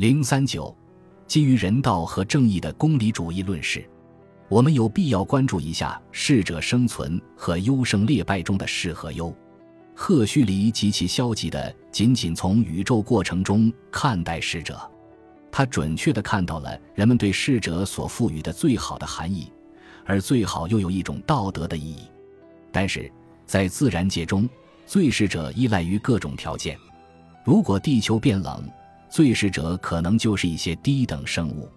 零三九，基于人道和正义的公理主义论事，我们有必要关注一下适者生存和优胜劣败中的适和优。赫胥黎极其消极的，仅仅从宇宙过程中看待逝者，他准确的看到了人们对逝者所赋予的最好的含义，而最好又有一种道德的意义。但是在自然界中，最适者依赖于各种条件。如果地球变冷，最适者可能就是一些低等生物。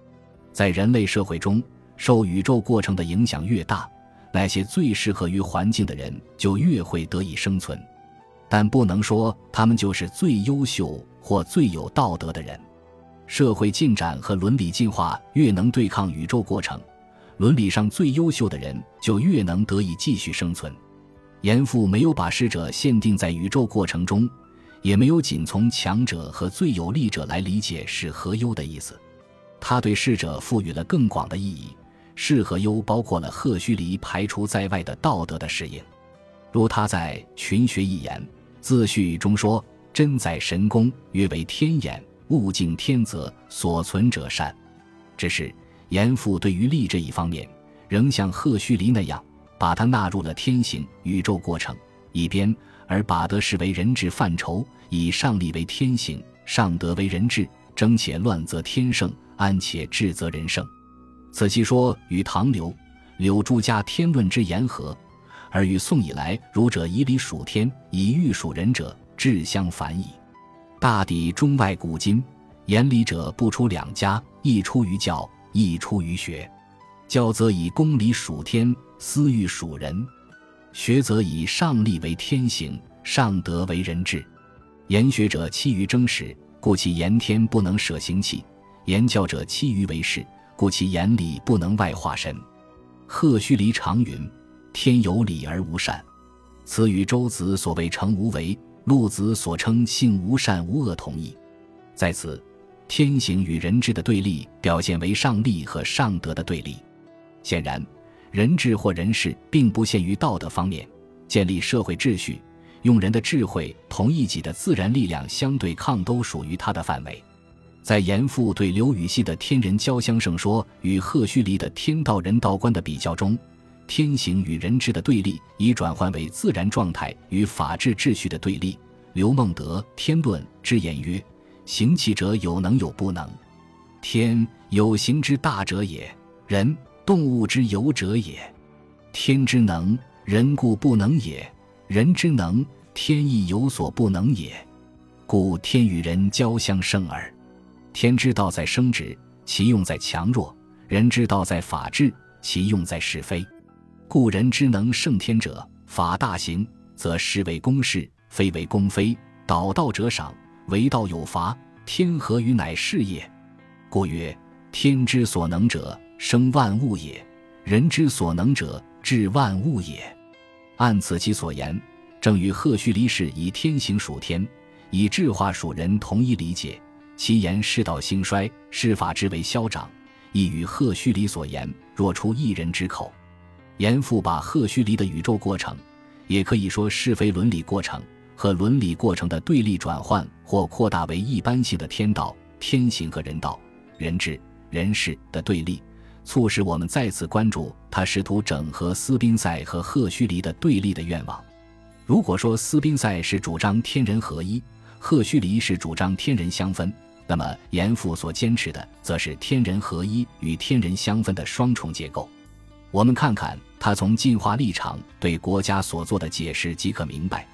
在人类社会中，受宇宙过程的影响越大，那些最适合于环境的人就越会得以生存。但不能说他们就是最优秀或最有道德的人。社会进展和伦理进化越能对抗宇宙过程，伦理上最优秀的人就越能得以继续生存。严复没有把逝者限定在宇宙过程中。也没有仅从强者和最有利者来理解是和优的意思，他对逝者赋予了更广的意义。是和优包括了赫胥黎排除在外的道德的适应，如他在《群学一言自序》中说：“真在神功，约为天眼，物竞天择，所存者善。”只是严复对于利这一方面，仍像赫胥黎那样，把它纳入了天行宇宙过程一边。而把德视为人治范畴，以上利为天行，上德为人治。争且乱则天盛，安且治则人胜。此其说与唐刘、柳朱家天论之言合，而与宋以来儒者以礼属天，以欲属人者志相反矣。大抵中外古今，言礼者不出两家，一出于教，一出于学。教则以公理属天，私欲属人。学则以上利为天行，上德为人治。言学者期于争时，故其言天不能舍行气；言教者期于为事，故其言理不能外化神。赫胥黎常云：“天有理而无善。”此与周子所谓“诚无为”，陆子所称“性无善无恶”同义。在此，天行与人治的对立，表现为上利和上德的对立。显然。人治或人事，并不限于道德方面，建立社会秩序，用人的智慧同一己的自然力量相对抗，都属于他的范围。在严复对刘禹锡的天人交相胜说与赫胥黎的天道人道观的比较中，天行与人治的对立已转换为自然状态与法治秩序的对立。刘孟德《天论》之言曰：“行气者有能有不能，天有行之大者也，人。”动物之有者也，天之能，人故不能也；人之能，天亦有所不能也。故天与人交相生耳。天之道在生殖，其用在强弱；人之道在法治，其用在是非。故人之能胜天者，法大行，则是为公事，非为公非。导道者赏，为道有罚，天何与乃是也？故曰：天之所能者。生万物也，人之所能者治万物也。按此其所言，正与赫胥黎氏以天行属天，以智化属人同一理解。其言世道兴衰，世法之为消长，亦与赫胥黎所言若出一人之口。严复把赫胥黎的宇宙过程，也可以说是非伦理过程和伦理过程的对立转换或扩大为一般性的天道、天行和人道、人治、人事的对立。促使我们再次关注他试图整合斯宾塞和赫胥黎的对立的愿望。如果说斯宾塞是主张天人合一，赫胥黎是主张天人相分，那么严复所坚持的则是天人合一与天人相分的双重结构。我们看看他从进化立场对国家所做的解释即可明白：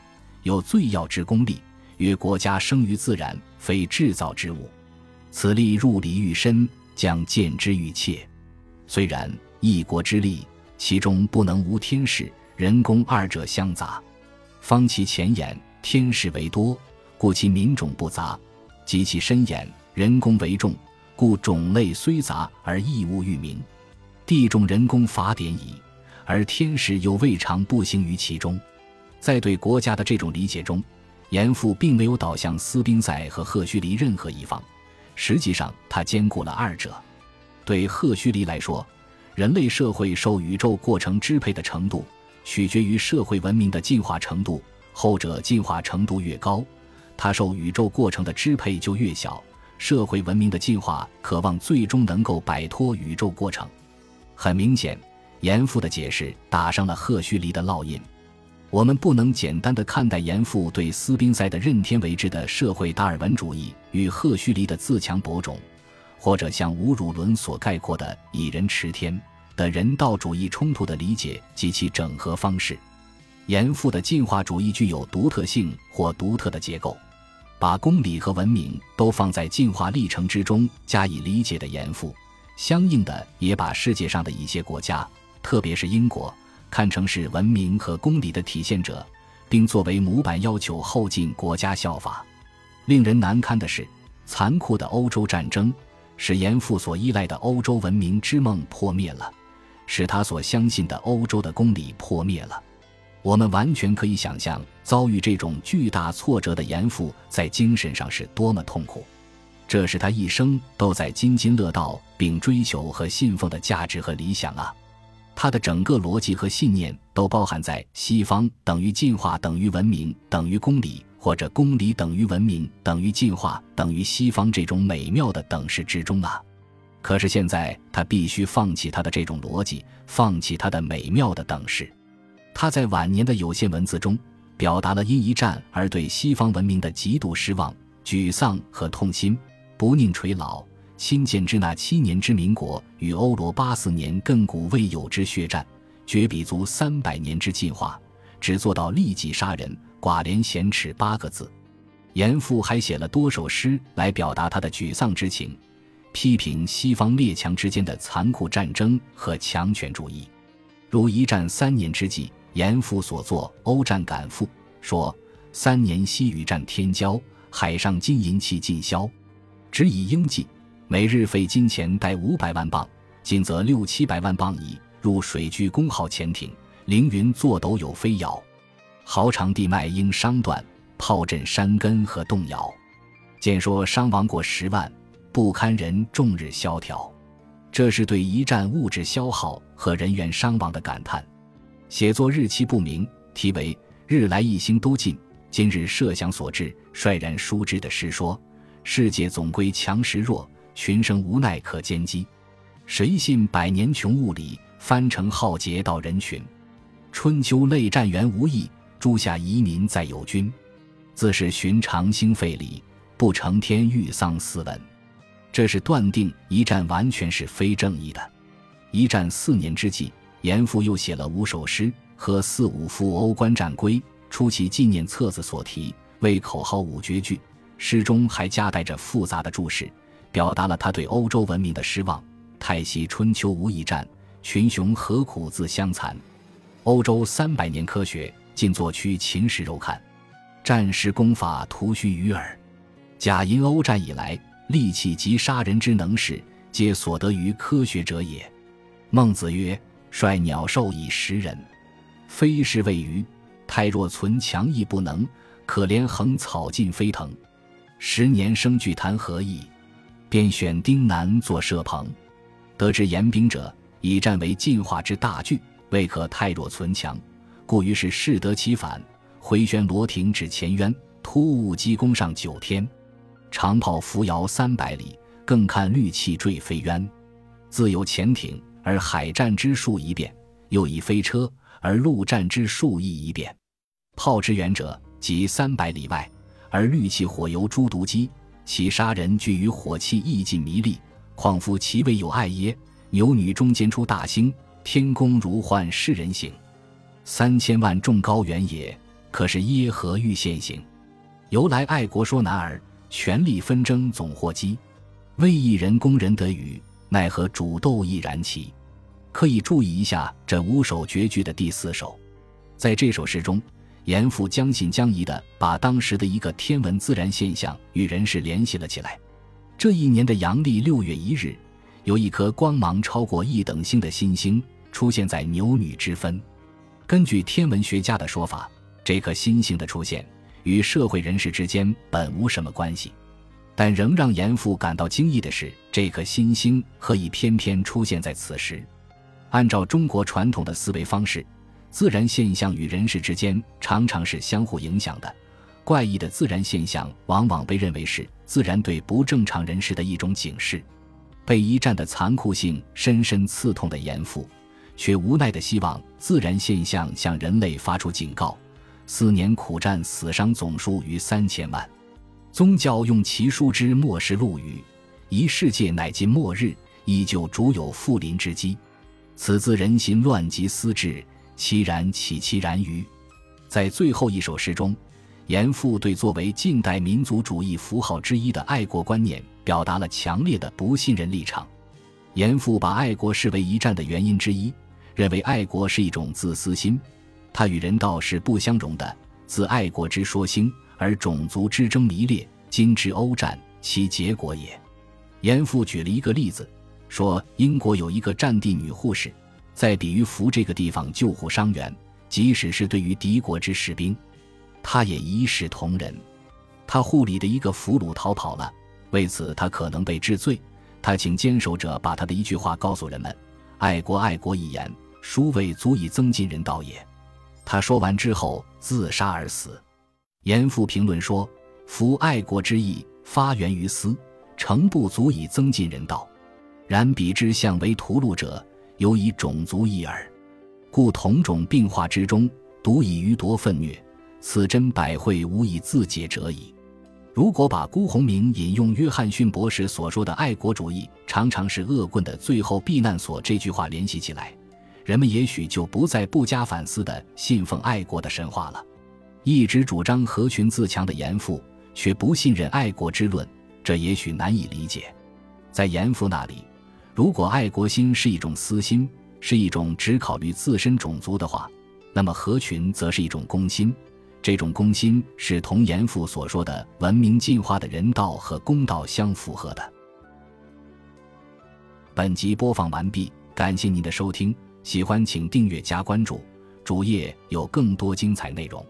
有最要之功利，曰国家生于自然，非制造之物。此力入理愈深，将见之愈切。虽然一国之力，其中不能无天时、人工二者相杂。方其前言，天时为多，故其民种不杂；及其深言，人工为重，故种类虽杂而异物愈明。地重人工法典矣，而天时又未尝不行于其中。在对国家的这种理解中，严复并没有导向斯宾塞和赫胥黎任何一方，实际上他兼顾了二者。对赫胥黎来说，人类社会受宇宙过程支配的程度，取决于社会文明的进化程度。后者进化程度越高，它受宇宙过程的支配就越小；社会文明的进化渴望最终能够摆脱宇宙过程。很明显，严复的解释打上了赫胥黎的烙印。我们不能简单的看待严复对斯宾塞的任天为之的社会达尔文主义与赫胥黎的自强博种，或者像吴汝伦所概括的“以人持天”的人道主义冲突的理解及其整合方式。严复的进化主义具有独特性或独特的结构，把公理和文明都放在进化历程之中加以理解的严复，相应的也把世界上的一些国家，特别是英国。看成是文明和公理的体现者，并作为模板要求后进国家效法。令人难堪的是，残酷的欧洲战争使严复所依赖的欧洲文明之梦破灭了，使他所相信的欧洲的公理破灭了。我们完全可以想象，遭遇这种巨大挫折的严复在精神上是多么痛苦。这是他一生都在津津乐道并追求和信奉的价值和理想啊。他的整个逻辑和信念都包含在西方等于进化等于文明等于公理，或者公理等于文明等于进化等于西方这种美妙的等式之中啊！可是现在他必须放弃他的这种逻辑，放弃他的美妙的等式。他在晚年的有限文字中，表达了因一战而对西方文明的极度失望、沮丧和痛心，不宁垂老。亲见之那七年之民国，与欧罗巴四年亘古未有之血战，绝比足三百年之进化，只做到立即杀人、寡廉鲜耻八个字。严复还写了多首诗来表达他的沮丧之情，批评西方列强之间的残酷战争和强权主义。如一战三年之际，严复所作《欧战感赋》说：“三年西与战天骄，海上金银器尽销，只以应计。”每日费金钱贷五百万镑，今则六七百万镑矣。入水居公号潜艇，凌云坐斗有飞摇，壕长地脉应伤断，炮震山根和动摇。见说伤亡过十万，不堪人众日萧条。这是对一战物质消耗和人员伤亡的感叹。写作日期不明，题为“日来一星都尽，今日设想所致，率然书之”的诗说：世界总归强时弱。群生无奈可兼击，谁信百年穷物理，翻成浩劫到人群。春秋类战元无益，诸下遗民在有君。自是寻常兴废礼，不成天欲丧斯文。这是断定一战完全是非正义的。一战四年之际，严复又写了五首诗和四五副欧官战规，出其纪念册子所题为口号五绝句。诗中还夹带着复杂的注释。表达了他对欧洲文明的失望。太息春秋无一战，群雄何苦自相残？欧洲三百年科学，尽作区秦时柔看。战时功法徒须臾耳。假因欧战以来，利器及杀人之能事，皆所得于科学者也。孟子曰：“率鸟兽以食人，非是谓鱼。太若存强亦不能，可怜横草尽飞腾。十年生具谈何意？”便选丁南作射棚，得知严兵者以战为进化之大惧，未可太弱存强，故于是适得其反，回旋罗亭至前渊，突兀击攻上九天，长炮扶摇三百里，更看绿气坠飞渊。自有潜艇，而海战之术一变；又以飞车，而陆战之术亦一变。炮之远者，即三百里外，而绿气火油诸毒机。其杀人具于火气，亦尽迷离。况夫其为有爱耶？牛女中间出大星，天公如幻世人形。三千万众高原也，可是耶和欲现行？由来爱国说难儿，权力纷争总祸机。为一人攻人得与，奈何主斗亦然齐？可以注意一下这五首绝句的第四首，在这首诗中。严复将信将疑地把当时的一个天文自然现象与人事联系了起来。这一年的阳历六月一日，有一颗光芒超过一等星的新星出现在牛女之分。根据天文学家的说法，这颗新星的出现与社会人士之间本无什么关系。但仍让严复感到惊异的是，这颗新星何以偏偏出现在此时？按照中国传统的思维方式。自然现象与人事之间常常是相互影响的，怪异的自然现象往往被认为是自然对不正常人士的一种警示。被一战的残酷性深深刺痛的严复，却无奈地希望自然现象向人类发出警告。四年苦战，死伤总数逾三千万。宗教用其书之末世录语，一世界乃近末日，依旧主有复临之机。此自人心乱极思治，其然岂其然于？在最后一首诗中，严复对作为近代民族主义符号之一的爱国观念。表达了强烈的不信任立场。严复把爱国视为一战的原因之一，认为爱国是一种自私心，它与人道是不相容的。自爱国之说兴，而种族之争弥烈，今之欧战，其结果也。严复举了一个例子，说英国有一个战地女护士，在比于福这个地方救护伤员，即使是对于敌国之士兵，她也一视同仁。她护理的一个俘虏逃跑了。为此，他可能被治罪。他请坚守者把他的一句话告诉人们：“爱国，爱国一言，殊未足以增进人道也。”他说完之后自杀而死。严复评论说：“夫爱国之意发源于私，诚不足以增进人道。然彼之相为屠戮者，犹以种族异耳。故同种并化之中，独以余夺愤虐，此真百会无以自解者矣。”如果把辜鸿铭引用约翰逊博士所说的“爱国主义常常是恶棍的最后避难所”这句话联系起来，人们也许就不再不加反思地信奉爱国的神话了。一直主张合群自强的严复，却不信任爱国之论，这也许难以理解。在严复那里，如果爱国心是一种私心，是一种只考虑自身种族的话，那么合群则是一种公心。这种公心是同严复所说的文明进化的人道和公道相符合的。本集播放完毕，感谢您的收听，喜欢请订阅加关注，主页有更多精彩内容。